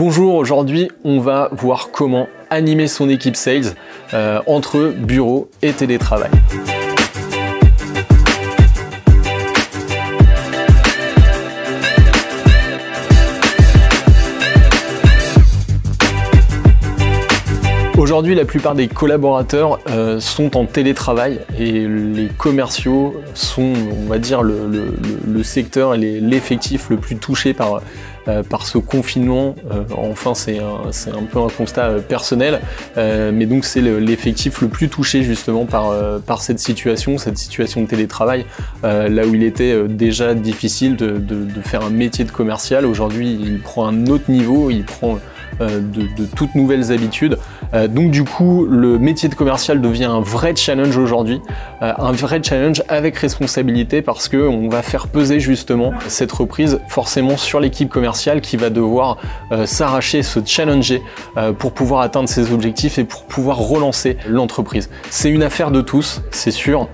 Bonjour, aujourd'hui on va voir comment animer son équipe sales euh, entre bureau et télétravail. Aujourd'hui, la plupart des collaborateurs euh, sont en télétravail et les commerciaux sont, on va dire, le, secteur et l'effectif le plus touché par, euh, par ce confinement. Euh, enfin, c'est un, un, peu un constat personnel, mais donc c'est l'effectif le, plus touché justement par, par cette situation, cette situation de télétravail, là où il était déjà difficile de, de, faire un métier de commercial. Aujourd'hui, il prend un autre niveau, il prend de toutes nouvelles habitudes. Euh, donc du coup, le métier de commercial devient un vrai challenge aujourd'hui, euh, un vrai challenge avec responsabilité parce que on va faire peser justement cette reprise forcément sur l'équipe commerciale qui va devoir euh, s'arracher, se challenger pour pouvoir atteindre ses objectifs et pour pouvoir relancer l'entreprise. C'est une affaire de tous, c'est sûr.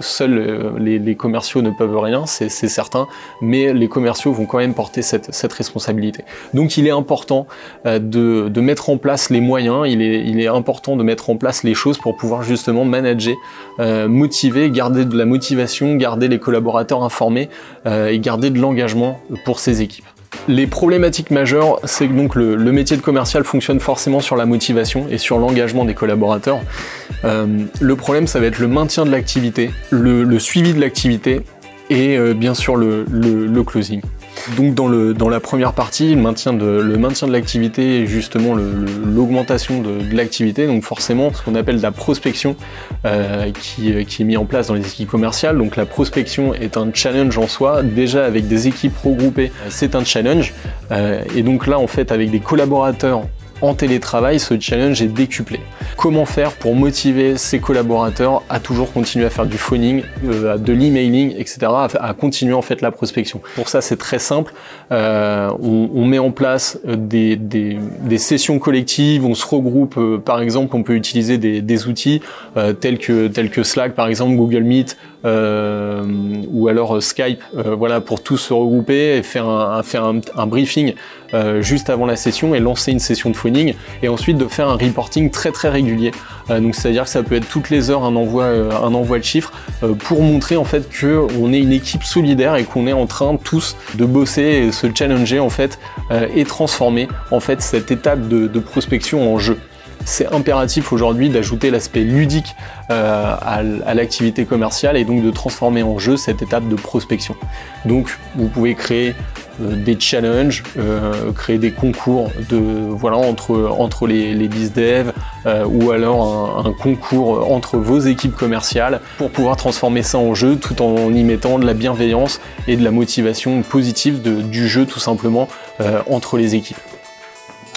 seuls les, commerciaux ne peuvent rien, c'est certain, mais les commerciaux vont quand même porter cette, responsabilité. Donc il est important de mettre en place les moyens il est, important de mettre en place les choses pour pouvoir justement manager, euh, motiver, garder de la motivation, garder les collaborateurs informés euh, et garder de l'engagement pour ces équipes. Les problématiques majeures, c'est que donc le, métier de commercial fonctionne forcément sur la motivation et sur l'engagement des collaborateurs. Euh, le problème, ça va être le maintien de l'activité, le, suivi de l'activité et bien sûr le closing. Donc dans, le, dans la première partie, le maintien de, l'activité et justement l'augmentation de, l'activité, donc forcément ce qu'on appelle la prospection euh, qui, qui, est mis en place dans les équipes commerciales. Donc la prospection est un challenge en soi, déjà avec des équipes regroupées, c'est un challenge. Euh, et donc là en fait avec des collaborateurs en télétravail, ce challenge est décuplé. Comment faire pour motiver ses collaborateurs à toujours continuer à faire du phoning, euh, de l'emailing, etc., à, continuer en fait la prospection? Pour ça, c'est très simple. Euh, on, met en place euh, des, sessions collectives, on se regroupe. par exemple, on peut utiliser des, outils tels que tels que Slack, par exemple, Google Meet. Ou alors Skype, voilà, pour tous se regrouper et faire un, briefing juste avant la session et lancer une session de phoning et ensuite de faire un reporting très très régulier. Euh, donc c'est-à-dire que ça peut être toutes les heures un envoi, euh, de chiffres euh, pour montrer en fait qu'on est une équipe solidaire et qu'on est en train tous de bosser et se challenger en fait et transformer en fait cette étape de, prospection en jeu c'est impératif aujourd'hui d'ajouter l'aspect ludique à, l'activité commerciale et donc de transformer en jeu cette étape de prospection. Donc vous pouvez créer euh, des challenges, euh, créer des concours de voilà entre entre les, les euh, ou alors un, concours entre vos équipes commerciales pour pouvoir transformer ça en jeu tout en y mettant de la bienveillance et de la motivation positive du jeu tout simplement entre les équipes.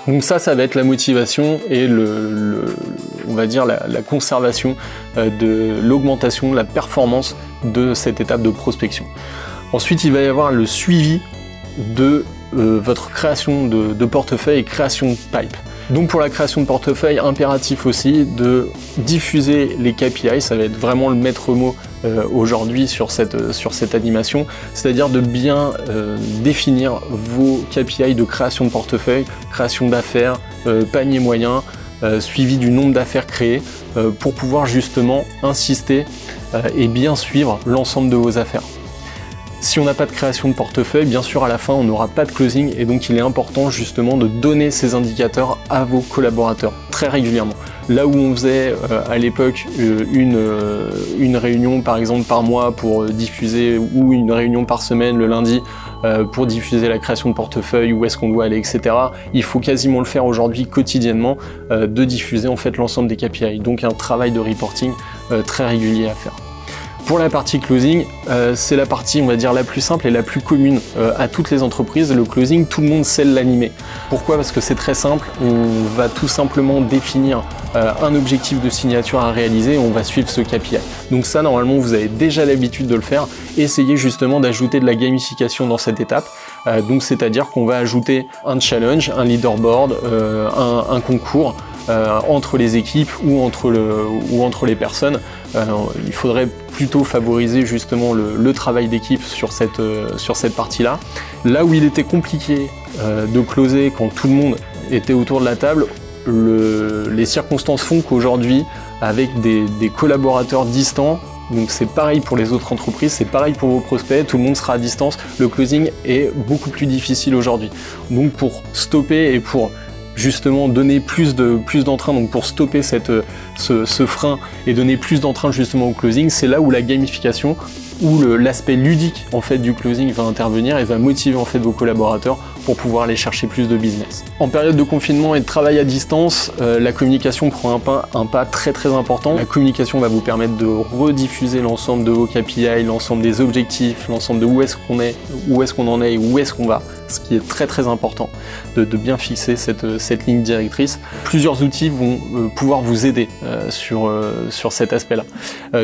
Donc ça, ça va être la motivation et le, on va dire la, conservation de l'augmentation la performance de cette étape de prospection. Ensuite, il va y avoir le suivi de euh, votre création de, portefeuille et création de pipe. Donc pour la création de portefeuille, impératif aussi de diffuser les KPI, ça va être vraiment le maître mot euh, aujourd'hui sur cette, sur cette animation, c'est-à-dire de bien euh, définir vos KPI de création de portefeuille, création d'affaires, panier moyen, suivi du nombre d'affaires créées, pour pouvoir justement insister et bien suivre l'ensemble de vos affaires. Si on n'a pas de création de portefeuille, bien sûr à la fin on n'aura pas de closing et donc il est important justement de donner ces indicateurs à vos collaborateurs très régulièrement. Là où on faisait euh, à l'époque euh, une, euh, une réunion par exemple par mois pour diffuser ou une réunion par semaine le lundi pour diffuser la création de portefeuille, où est-ce qu'on doit aller, etc. Il faut quasiment le faire aujourd'hui quotidiennement de diffuser en fait l'ensemble des KPI. Donc un travail de reporting très régulier à faire. Pour la partie closing, euh, c'est la partie, on va dire, la plus simple et la plus commune euh, à toutes les entreprises. Le closing, tout le monde sait l'animer. Pourquoi? Parce que c'est très simple. On va tout simplement définir euh, un objectif de signature à réaliser et on va suivre ce KPI. Donc ça, normalement, vous avez déjà l'habitude de le faire. Essayez justement d'ajouter de la gamification dans cette étape. donc c'est-à-dire qu'on va ajouter un challenge, un leaderboard, un, un, concours entre les équipes ou entre, les personnes. il faudrait plutôt favoriser justement le, travail d'équipe sur cette, sur cette partie-là. Là où il était compliqué de closer quand tout le monde était autour de la table, les circonstances font qu'aujourd'hui, avec des, collaborateurs distants, donc c'est pareil pour les autres entreprises, c'est pareil pour vos prospects, tout le monde sera à distance, le closing est beaucoup plus difficile aujourd'hui. Donc pour stopper et pour justement donner plus de plus d'entrain, donc pour stopper ce frein et donner plus d'entrain justement au closing, c'est là où la gamification où l'aspect ludique en fait du closing va intervenir et va motiver en fait vos collaborateurs pour pouvoir aller chercher plus de business. En période de confinement et de travail à distance, euh, la communication prend un pas, un pas très très important. La communication va vous permettre de rediffuser l'ensemble de vos KPI, l'ensemble des objectifs, l'ensemble de où est-ce qu'on est, où est-ce qu'on en est et où est-ce qu'on va, ce qui est très très important de, bien fixer cette, cette, ligne directrice. Plusieurs outils vont euh, pouvoir vous aider euh, sur, sur cet aspect-là.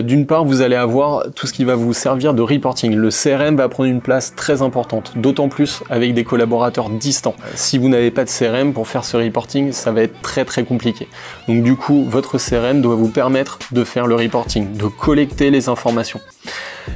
D'une part, vous allez avoir tout ce qui va vous servir de reporting. Le CRM va prendre une place très importante, d'autant plus avec des collaborateurs distants. Si vous n'avez pas de CRM pour faire ce reporting, ça va être très très compliqué. Donc du coup, votre CRM doit vous permettre de faire le reporting, de collecter les informations.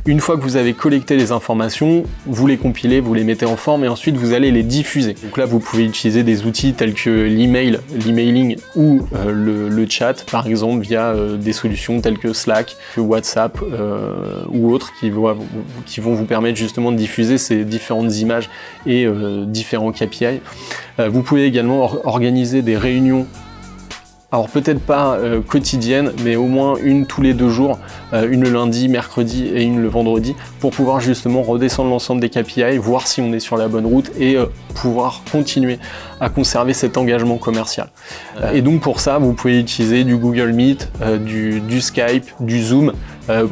Une fois que vous avez collecté les informations, vous les compilez, vous les mettez en forme et ensuite vous allez les diffuser. Donc là, vous pouvez utiliser des outils tels que l'email, l'emailing ou euh, le, chat, par exemple via euh, des solutions telles que Slack, WhatsApp euh, ou autres qui, qui, vont vous permettre justement de diffuser ces différentes images et différents KPI. vous pouvez également organiser des réunions alors peut-être pas euh, quotidienne, mais au moins une tous les deux jours, euh, une le lundi, mercredi et une le vendredi, pour pouvoir justement redescendre l'ensemble des KPI, voir si on est sur la bonne route et euh, pouvoir continuer à conserver cet engagement commercial. et donc pour ça, vous pouvez utiliser du Google Meet, du, du, Skype, du Zoom,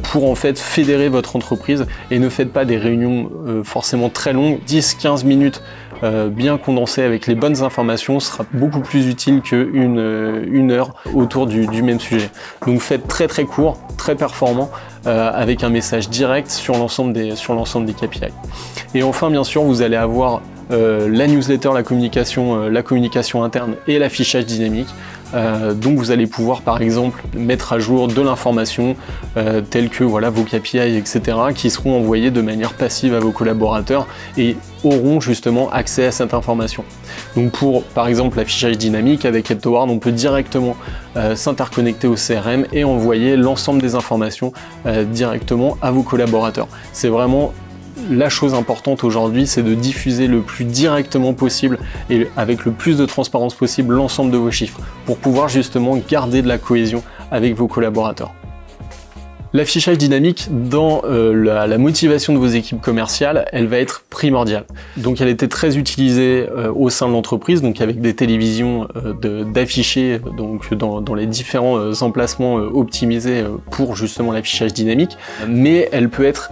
pour en fait fédérer votre entreprise et ne faites pas des réunions forcément très longues, 10-15 minutes euh, bien condensé avec les bonnes informations sera beaucoup plus utile qu'une euh, une heure autour du, même sujet. Donc faites très très court, très performant, euh, avec un message direct sur l'ensemble des, des KPI. Et enfin, bien sûr, vous allez avoir la newsletter, la communication, la communication interne et l'affichage dynamique. Euh, donc vous allez pouvoir par exemple mettre à jour de l'information euh, telle que voilà, vos KPI, etc., qui seront envoyés de manière passive à vos collaborateurs et auront justement accès à cette information. Donc pour par exemple l'affichage dynamique avec HeptoWard, on peut directement euh, s'interconnecter au CRM et envoyer l'ensemble des informations directement à vos collaborateurs. C'est vraiment la chose importante aujourd'hui, c'est de diffuser le plus directement possible et avec le plus de transparence possible l'ensemble de vos chiffres pour pouvoir justement garder de la cohésion avec vos collaborateurs. L'affichage dynamique dans euh, la, motivation de vos équipes commerciales, elle va être primordiale. Donc elle était très utilisée euh, au sein de l'entreprise, donc avec des télévisions euh, d'afficher donc dans, dans, les différents emplacements optimisés pour justement l'affichage dynamique, mais elle peut être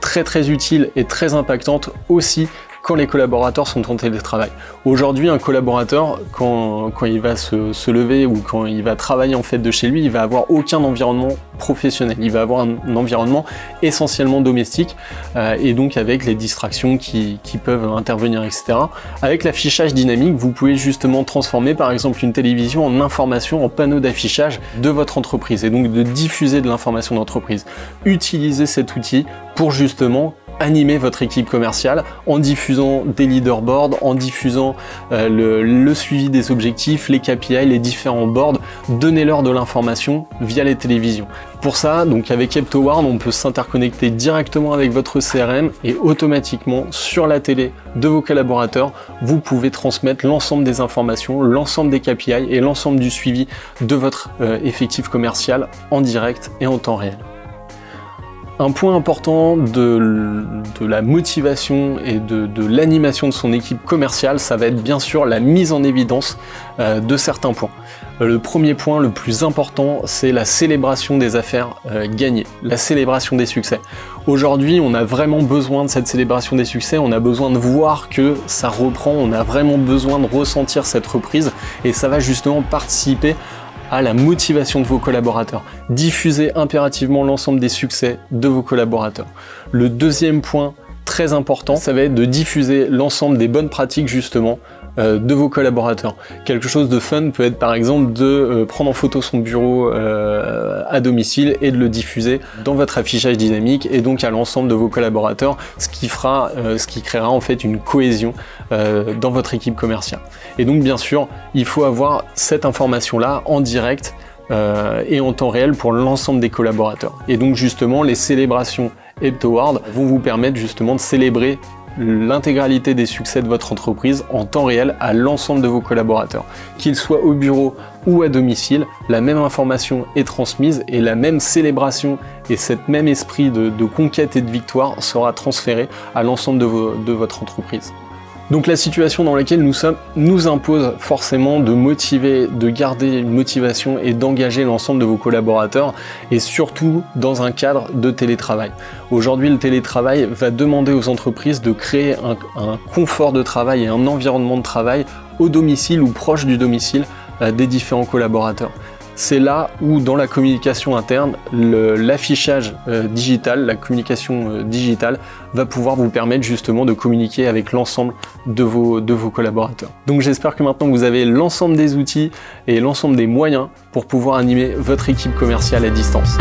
très très utile et très impactante aussi quand les collaborateurs sont en télétravail. Aujourd'hui, un collaborateur, quand, il va se, lever ou quand il va travailler en fait de chez lui, il va avoir aucun environnement professionnel. Il va avoir un, environnement essentiellement domestique euh, et donc avec les distractions qui, peuvent intervenir, etc. Avec l'affichage dynamique, vous pouvez justement transformer par exemple une télévision en information, en panneau d'affichage de votre entreprise et donc de diffuser de l'information d'entreprise. Utilisez cet outil pour justement animer votre équipe commerciale en diffusant des leaderboards, en diffusant euh, le, suivi des objectifs, les KPI, les différents boards. Donnez-leur de l'information via les télévisions. Pour ça, donc avec HeptoWard, on peut s'interconnecter directement avec votre CRM et automatiquement sur la télé de vos collaborateurs, vous pouvez transmettre l'ensemble des informations, l'ensemble des KPI et l'ensemble du suivi de votre euh, effectif commercial en direct et en temps réel. Un point important de, la motivation et de, l'animation de son équipe commerciale, ça va être bien sûr la mise en évidence euh, de certains points. Euh, le premier point, le plus important, c'est la célébration des affaires euh, gagnées, la célébration des succès. Aujourd'hui, on a vraiment besoin de cette célébration des succès, on a besoin de voir que ça reprend, on a vraiment besoin de ressentir cette reprise et ça va justement participer à la motivation de vos collaborateurs. Diffusez impérativement l'ensemble des succès de vos collaborateurs. Le deuxième point très important, ça va être de diffuser l'ensemble des bonnes pratiques justement euh, de vos collaborateurs. Quelque chose de fun peut être par exemple de euh, prendre en photo son bureau à domicile et de le diffuser dans votre affichage dynamique et donc à l'ensemble de vos collaborateurs, ce qui fera, ce qui créera en fait une cohésion dans votre équipe commerciale. Et donc bien sûr, il faut avoir cette information là en direct et en temps réel pour l'ensemble des collaborateurs. Et donc justement, les célébrations Heptoward vont vous permettre justement de célébrer l'intégralité des succès de votre entreprise en temps réel à l'ensemble de vos collaborateurs. Qu'ils soient au bureau ou à domicile, la même information est transmise et la même célébration et cet même esprit de, conquête et de victoire sera transféré à l'ensemble de votre entreprise. Donc la situation dans laquelle nous sommes nous impose forcément de motiver, de garder une motivation et d'engager l'ensemble de vos collaborateurs et surtout dans un cadre de télétravail. Aujourd'hui le télétravail va demander aux entreprises de créer un, confort de travail et un environnement de travail au domicile ou proche du domicile euh, des différents collaborateurs c'est là où dans la communication interne, l'affichage euh, digital, la communication euh, digitale va pouvoir vous permettre justement de communiquer avec l'ensemble de vos, de vos collaborateurs. Donc j'espère que maintenant vous avez l'ensemble des outils et l'ensemble des moyens pour pouvoir animer votre équipe commerciale à distance.